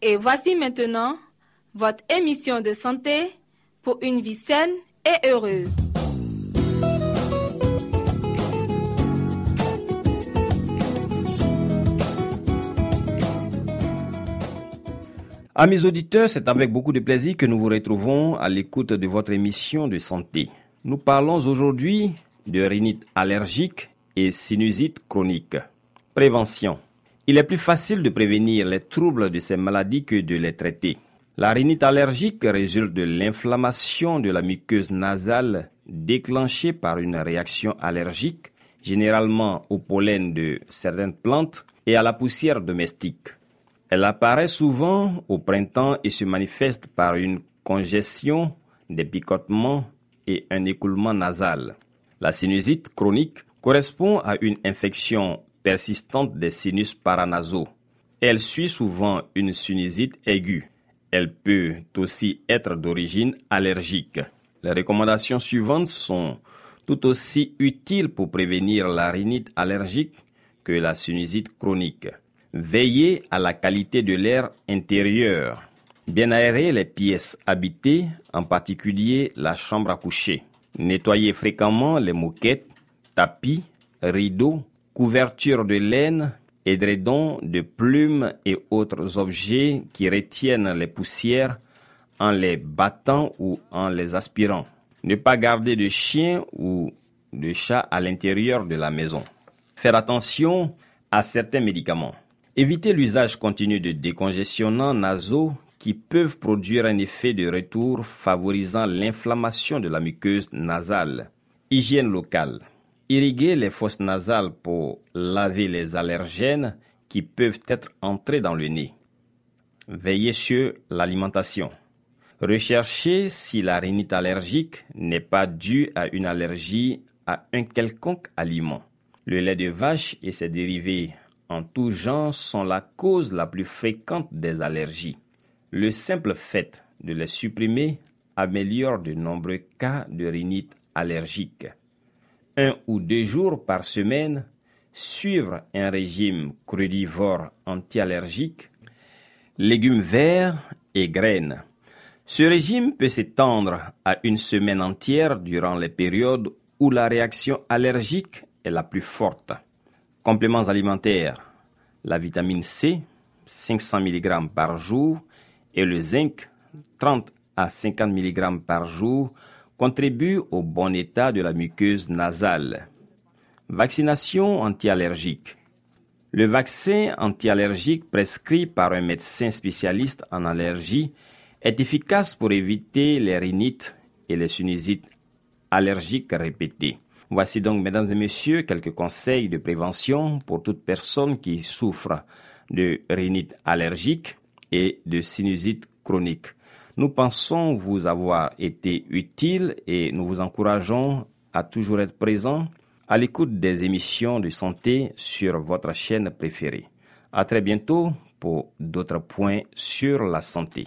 Et voici maintenant votre émission de santé pour une vie saine et heureuse. Amis auditeurs, c'est avec beaucoup de plaisir que nous vous retrouvons à l'écoute de votre émission de santé. Nous parlons aujourd'hui de rhinite allergique et sinusite chronique. Prévention. Il est plus facile de prévenir les troubles de ces maladies que de les traiter. La rhinite allergique résulte de l'inflammation de la muqueuse nasale déclenchée par une réaction allergique, généralement au pollen de certaines plantes et à la poussière domestique. Elle apparaît souvent au printemps et se manifeste par une congestion, des picotements et un écoulement nasal. La sinusite chronique correspond à une infection persistante des sinus paranasaux. Elle suit souvent une sinusite aiguë. Elle peut aussi être d'origine allergique. Les recommandations suivantes sont tout aussi utiles pour prévenir la rhinite allergique que la sinusite chronique. Veillez à la qualité de l'air intérieur. Bien aérer les pièces habitées, en particulier la chambre à coucher. Nettoyez fréquemment les moquettes, tapis, rideaux, couvertures de laine, édredons de plumes et autres objets qui retiennent les poussières en les battant ou en les aspirant. Ne pas garder de chien ou de chat à l'intérieur de la maison. Faire attention à certains médicaments. Éviter l'usage continu de décongestionnants nasaux qui peuvent produire un effet de retour favorisant l'inflammation de la muqueuse nasale. Hygiène locale. Irriguer les fosses nasales pour laver les allergènes qui peuvent être entrés dans le nez. Veillez sur l'alimentation. Recherchez si la rhinite allergique n'est pas due à une allergie à un quelconque aliment. Le lait de vache et ses dérivés en tout genre sont la cause la plus fréquente des allergies. Le simple fait de les supprimer améliore de nombreux cas de rhinite allergique. Un ou deux jours par semaine, suivre un régime crudivore anti-allergique, légumes verts et graines. Ce régime peut s'étendre à une semaine entière durant les périodes où la réaction allergique est la plus forte. Compléments alimentaires. La vitamine C, 500 mg par jour, et le zinc, 30 à 50 mg par jour, contribuent au bon état de la muqueuse nasale. Vaccination anti-allergique. Le vaccin anti-allergique prescrit par un médecin spécialiste en allergie est efficace pour éviter les rhinites et les sinusites allergiques répétées. Voici donc, mesdames et messieurs, quelques conseils de prévention pour toute personne qui souffre de rhinite allergique et de sinusite chronique. Nous pensons vous avoir été utiles et nous vous encourageons à toujours être présent à l'écoute des émissions de santé sur votre chaîne préférée. À très bientôt pour d'autres points sur la santé.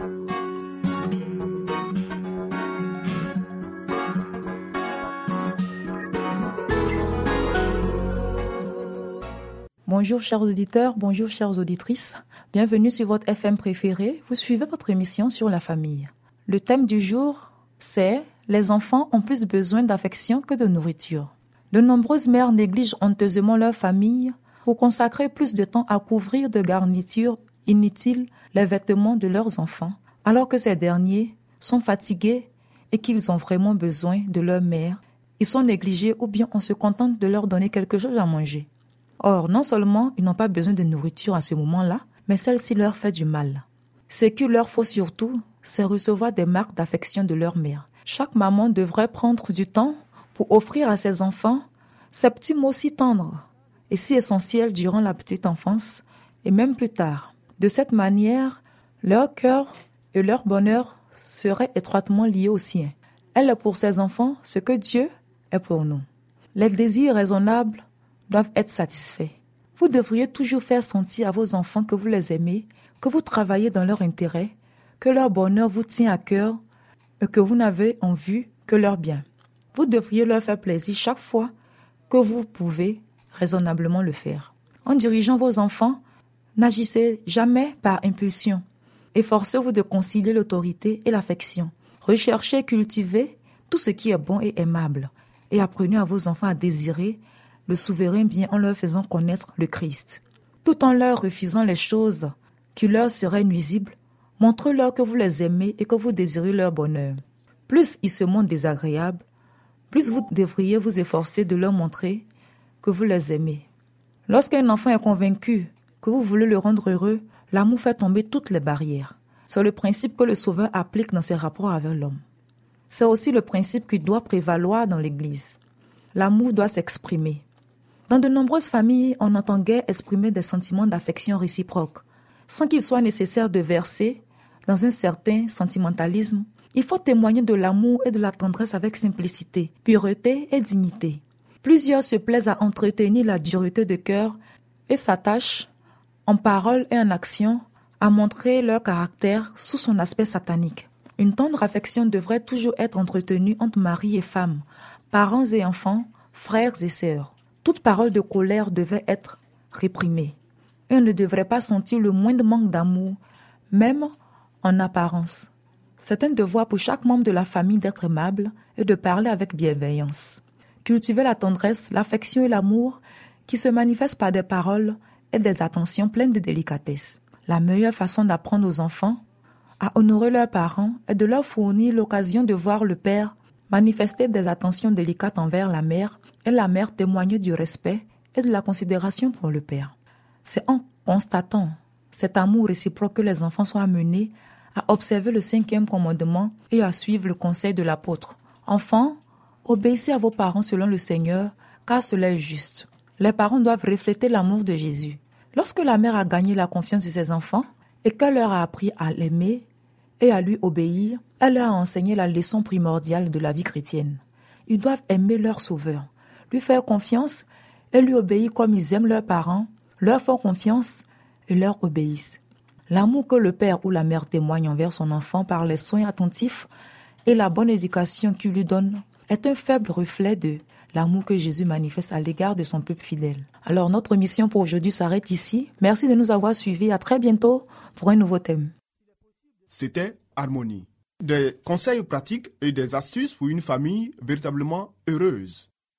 Bonjour chers auditeurs, bonjour chères auditrices. Bienvenue sur votre FM préféré. Vous suivez votre émission sur la famille. Le thème du jour, c'est Les enfants ont plus besoin d'affection que de nourriture. De nombreuses mères négligent honteusement leur famille pour consacrer plus de temps à couvrir de garnitures inutiles les vêtements de leurs enfants, alors que ces derniers sont fatigués et qu'ils ont vraiment besoin de leur mère. Ils sont négligés ou bien on se contente de leur donner quelque chose à manger. Or, non seulement ils n'ont pas besoin de nourriture à ce moment-là, mais celle-ci leur fait du mal. Ce qu'il leur faut surtout, c'est recevoir des marques d'affection de leur mère. Chaque maman devrait prendre du temps pour offrir à ses enfants ces petits mots si tendres et si essentiels durant la petite enfance et même plus tard. De cette manière, leur cœur et leur bonheur seraient étroitement liés au sien. Elle est pour ses enfants ce que Dieu est pour nous. Les désirs raisonnables doivent être satisfaits. Vous devriez toujours faire sentir à vos enfants que vous les aimez, que vous travaillez dans leur intérêt, que leur bonheur vous tient à cœur et que vous n'avez en vue que leur bien. Vous devriez leur faire plaisir chaque fois que vous pouvez raisonnablement le faire. En dirigeant vos enfants, n'agissez jamais par impulsion. Efforcez-vous de concilier l'autorité et l'affection. Recherchez et cultivez tout ce qui est bon et aimable et apprenez à vos enfants à désirer le souverain bien en leur faisant connaître le Christ. Tout en leur refusant les choses qui leur seraient nuisibles, montrez-leur que vous les aimez et que vous désirez leur bonheur. Plus ils se montrent désagréables, plus vous devriez vous efforcer de leur montrer que vous les aimez. Lorsqu'un enfant est convaincu que vous voulez le rendre heureux, l'amour fait tomber toutes les barrières. C'est le principe que le Sauveur applique dans ses rapports avec l'homme. C'est aussi le principe qui doit prévaloir dans l'Église. L'amour doit s'exprimer. Dans de nombreuses familles, on entend guère exprimer des sentiments d'affection réciproque. Sans qu'il soit nécessaire de verser dans un certain sentimentalisme, il faut témoigner de l'amour et de la tendresse avec simplicité, pureté et dignité. Plusieurs se plaisent à entretenir la dureté de cœur et s'attachent, en parole et en action, à montrer leur caractère sous son aspect satanique. Une tendre affection devrait toujours être entretenue entre mari et femme, parents et enfants, frères et sœurs. Toute parole de colère devait être réprimée. Et on ne devrait pas sentir le moindre manque d'amour, même en apparence. C'est un devoir pour chaque membre de la famille d'être aimable et de parler avec bienveillance. Cultiver la tendresse, l'affection et l'amour qui se manifestent par des paroles et des attentions pleines de délicatesse. La meilleure façon d'apprendre aux enfants à honorer leurs parents est de leur fournir l'occasion de voir le père manifester des attentions délicates envers la mère et la mère témoigner du respect et de la considération pour le père. C'est en constatant cet amour réciproque que les enfants sont amenés à observer le cinquième commandement et à suivre le conseil de l'apôtre. Enfants, obéissez à vos parents selon le Seigneur, car cela est juste. Les parents doivent refléter l'amour de Jésus. Lorsque la mère a gagné la confiance de ses enfants et qu'elle leur a appris à l'aimer et à lui obéir, elle leur a enseigné la leçon primordiale de la vie chrétienne. Ils doivent aimer leur Sauveur, lui faire confiance et lui obéir comme ils aiment leurs parents, leur font confiance et leur obéissent. L'amour que le père ou la mère témoigne envers son enfant par les soins attentifs et la bonne éducation qu'il lui donne est un faible reflet de l'amour que Jésus manifeste à l'égard de son peuple fidèle. Alors notre mission pour aujourd'hui s'arrête ici. Merci de nous avoir suivis. À très bientôt pour un nouveau thème. C'était Harmonie. Des conseils pratiques et des astuces pour une famille véritablement heureuse.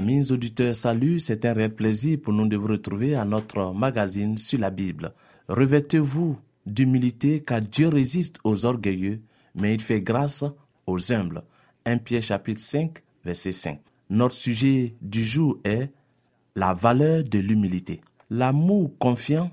Amis auditeurs, salut, c'est un réel plaisir pour nous de vous retrouver à notre magazine sur la Bible. Revêtez-vous d'humilité car Dieu résiste aux orgueilleux, mais il fait grâce aux humbles. 1 Pierre chapitre 5, verset 5. Notre sujet du jour est la valeur de l'humilité. L'amour confiant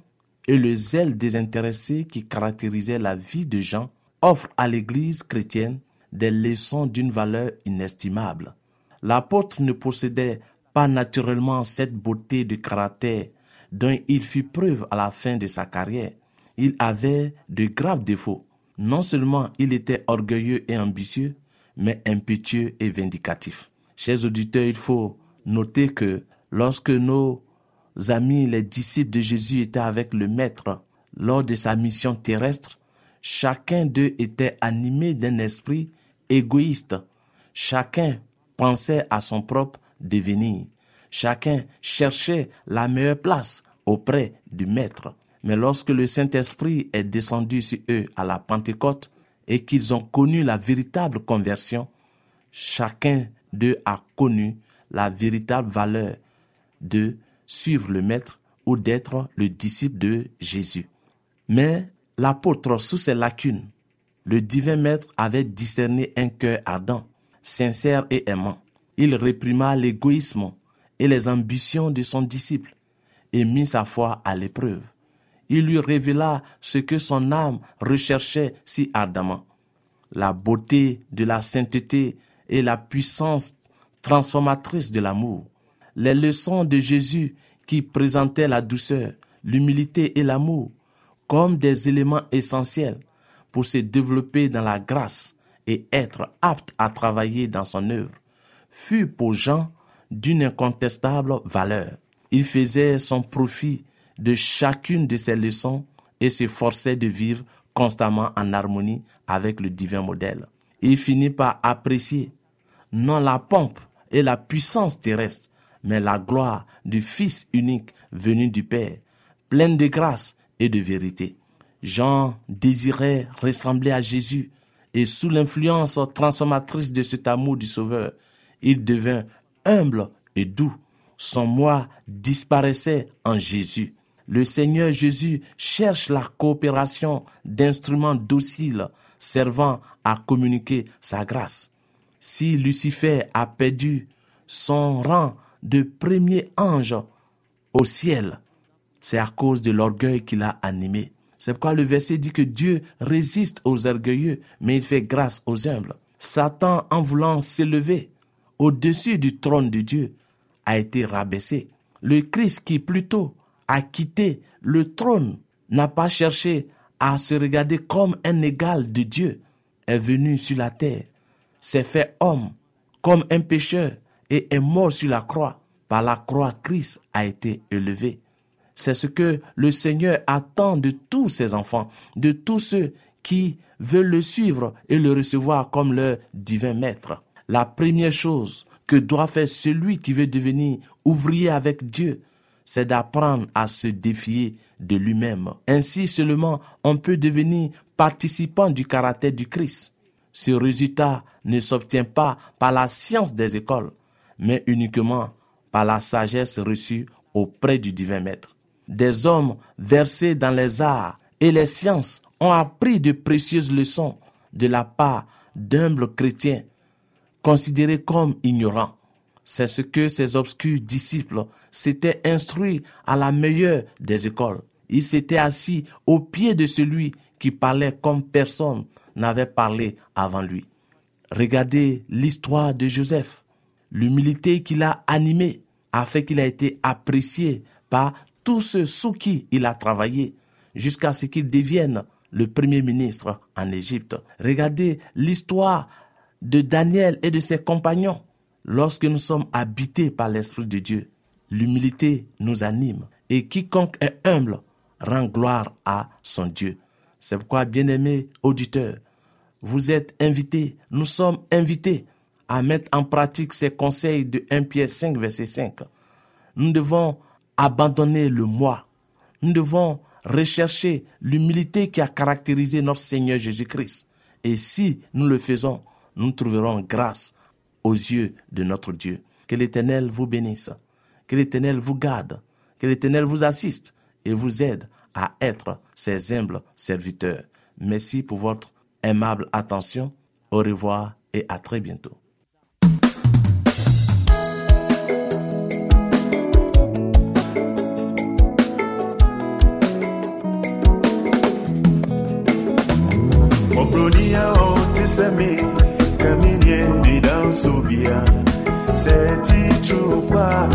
et le zèle désintéressé qui caractérisait la vie de Jean offrent à l'Église chrétienne des leçons d'une valeur inestimable. L'apôtre ne possédait pas naturellement cette beauté de caractère dont il fit preuve à la fin de sa carrière. Il avait de graves défauts. Non seulement il était orgueilleux et ambitieux, mais impétueux et vindicatif. Chers auditeurs, il faut noter que lorsque nos amis, les disciples de Jésus étaient avec le Maître lors de sa mission terrestre, chacun d'eux était animé d'un esprit égoïste. Chacun pensait à son propre devenir. Chacun cherchait la meilleure place auprès du Maître. Mais lorsque le Saint-Esprit est descendu sur eux à la Pentecôte et qu'ils ont connu la véritable conversion, chacun d'eux a connu la véritable valeur de suivre le Maître ou d'être le disciple de Jésus. Mais l'apôtre, sous ses lacunes, le divin Maître avait discerné un cœur ardent, sincère et aimant. Il réprima l'égoïsme et les ambitions de son disciple et mit sa foi à l'épreuve. Il lui révéla ce que son âme recherchait si ardemment, la beauté de la sainteté et la puissance transformatrice de l'amour. Les leçons de Jésus qui présentaient la douceur, l'humilité et l'amour comme des éléments essentiels pour se développer dans la grâce et être apte à travailler dans son œuvre, fut pour Jean d'une incontestable valeur. Il faisait son profit de chacune de ses leçons et s'efforçait de vivre constamment en harmonie avec le divin modèle. Il finit par apprécier non la pompe et la puissance terrestre, mais la gloire du Fils unique venu du Père, pleine de grâce et de vérité. Jean désirait ressembler à Jésus et sous l'influence transformatrice de cet amour du Sauveur, il devint humble et doux. Son moi disparaissait en Jésus. Le Seigneur Jésus cherche la coopération d'instruments dociles servant à communiquer sa grâce. Si Lucifer a perdu son rang de premier ange au ciel, c'est à cause de l'orgueil qu'il a animé. C'est pourquoi le verset dit que Dieu résiste aux orgueilleux, mais il fait grâce aux humbles. Satan, en voulant s'élever au-dessus du trône de Dieu, a été rabaissé. Le Christ qui plutôt a quitté le trône, n'a pas cherché à se regarder comme un égal de Dieu, est venu sur la terre, s'est fait homme comme un pécheur et est mort sur la croix. Par la croix, Christ a été élevé. C'est ce que le Seigneur attend de tous ses enfants, de tous ceux qui veulent le suivre et le recevoir comme leur divin maître. La première chose que doit faire celui qui veut devenir ouvrier avec Dieu, c'est d'apprendre à se défier de lui-même. Ainsi seulement on peut devenir participant du caractère du Christ. Ce résultat ne s'obtient pas par la science des écoles, mais uniquement par la sagesse reçue auprès du divin maître des hommes versés dans les arts et les sciences ont appris de précieuses leçons de la part d'humbles chrétiens considérés comme ignorants. C'est ce que ces obscurs disciples s'étaient instruits à la meilleure des écoles. Ils s'étaient assis au pied de celui qui parlait comme personne n'avait parlé avant lui. Regardez l'histoire de Joseph. L'humilité qu'il a animée a fait qu'il a été apprécié par tous ceux sous qui il a travaillé jusqu'à ce qu'il devienne le premier ministre en Égypte. Regardez l'histoire de Daniel et de ses compagnons. Lorsque nous sommes habités par l'Esprit de Dieu, l'humilité nous anime et quiconque est humble rend gloire à son Dieu. C'est pourquoi, bien-aimés auditeurs, vous êtes invités, nous sommes invités à mettre en pratique ces conseils de 1 Pierre 5, verset 5. Nous devons abandonner le moi. Nous devons rechercher l'humilité qui a caractérisé notre Seigneur Jésus-Christ. Et si nous le faisons, nous trouverons grâce aux yeux de notre Dieu. Que l'Éternel vous bénisse, que l'Éternel vous garde, que l'Éternel vous assiste et vous aide à être ses humbles serviteurs. Merci pour votre aimable attention. Au revoir et à très bientôt. amis, caminhei de danço via. C'est-tu ou pas,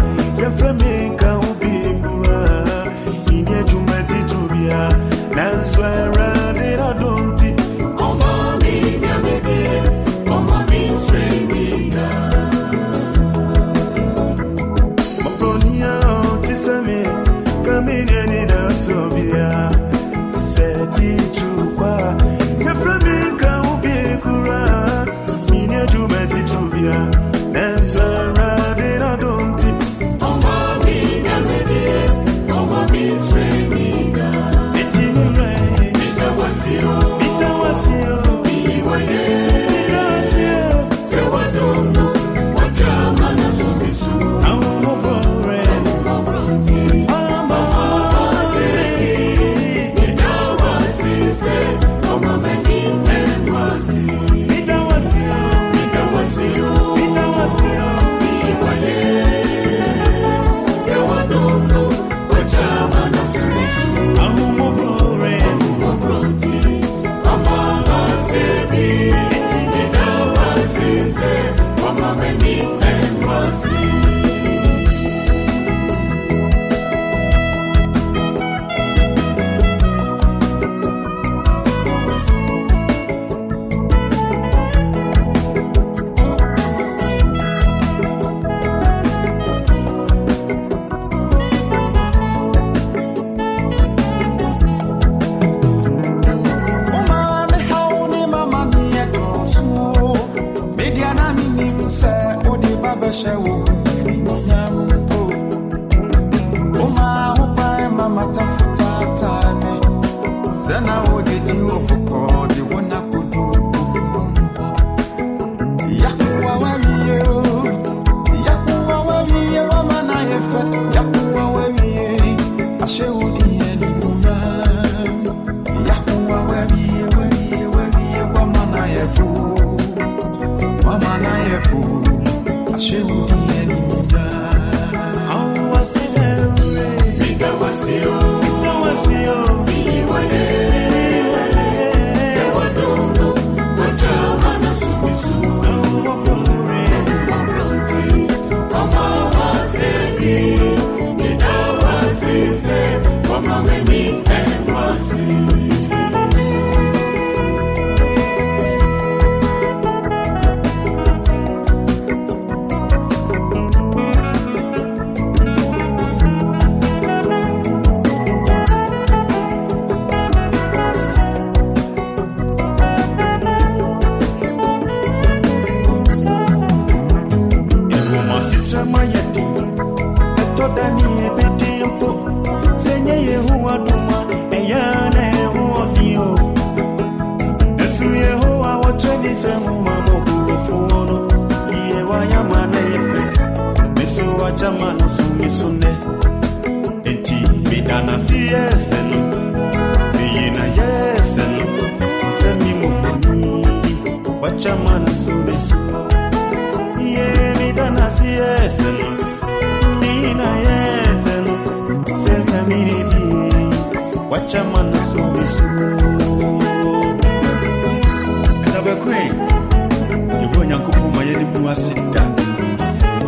sit down.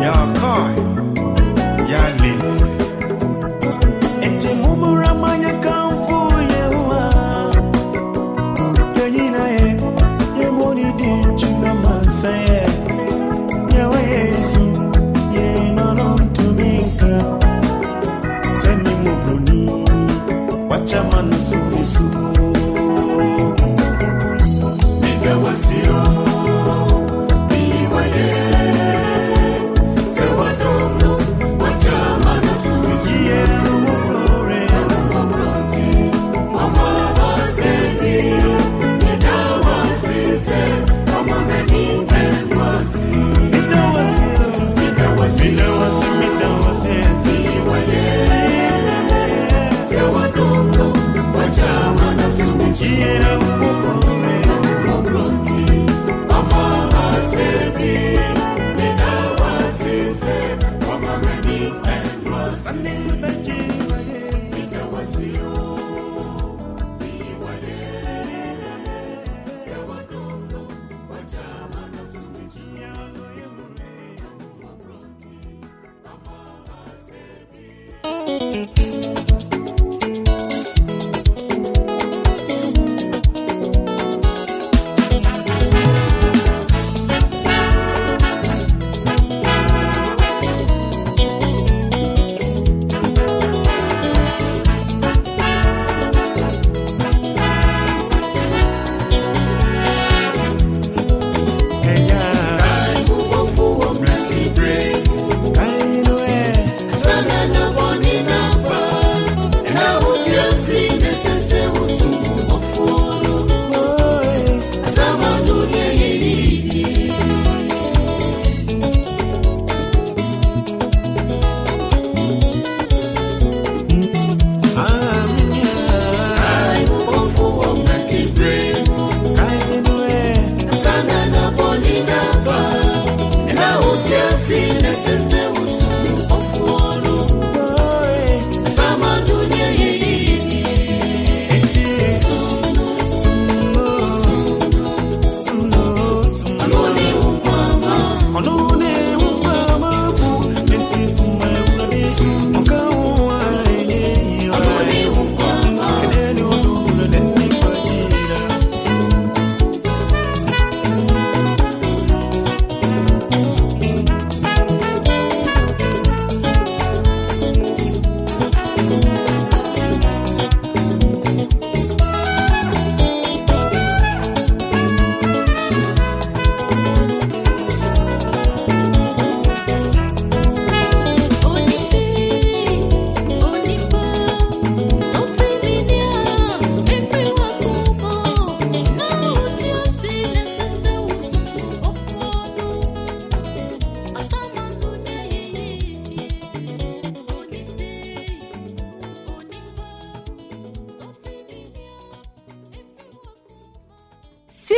Y'all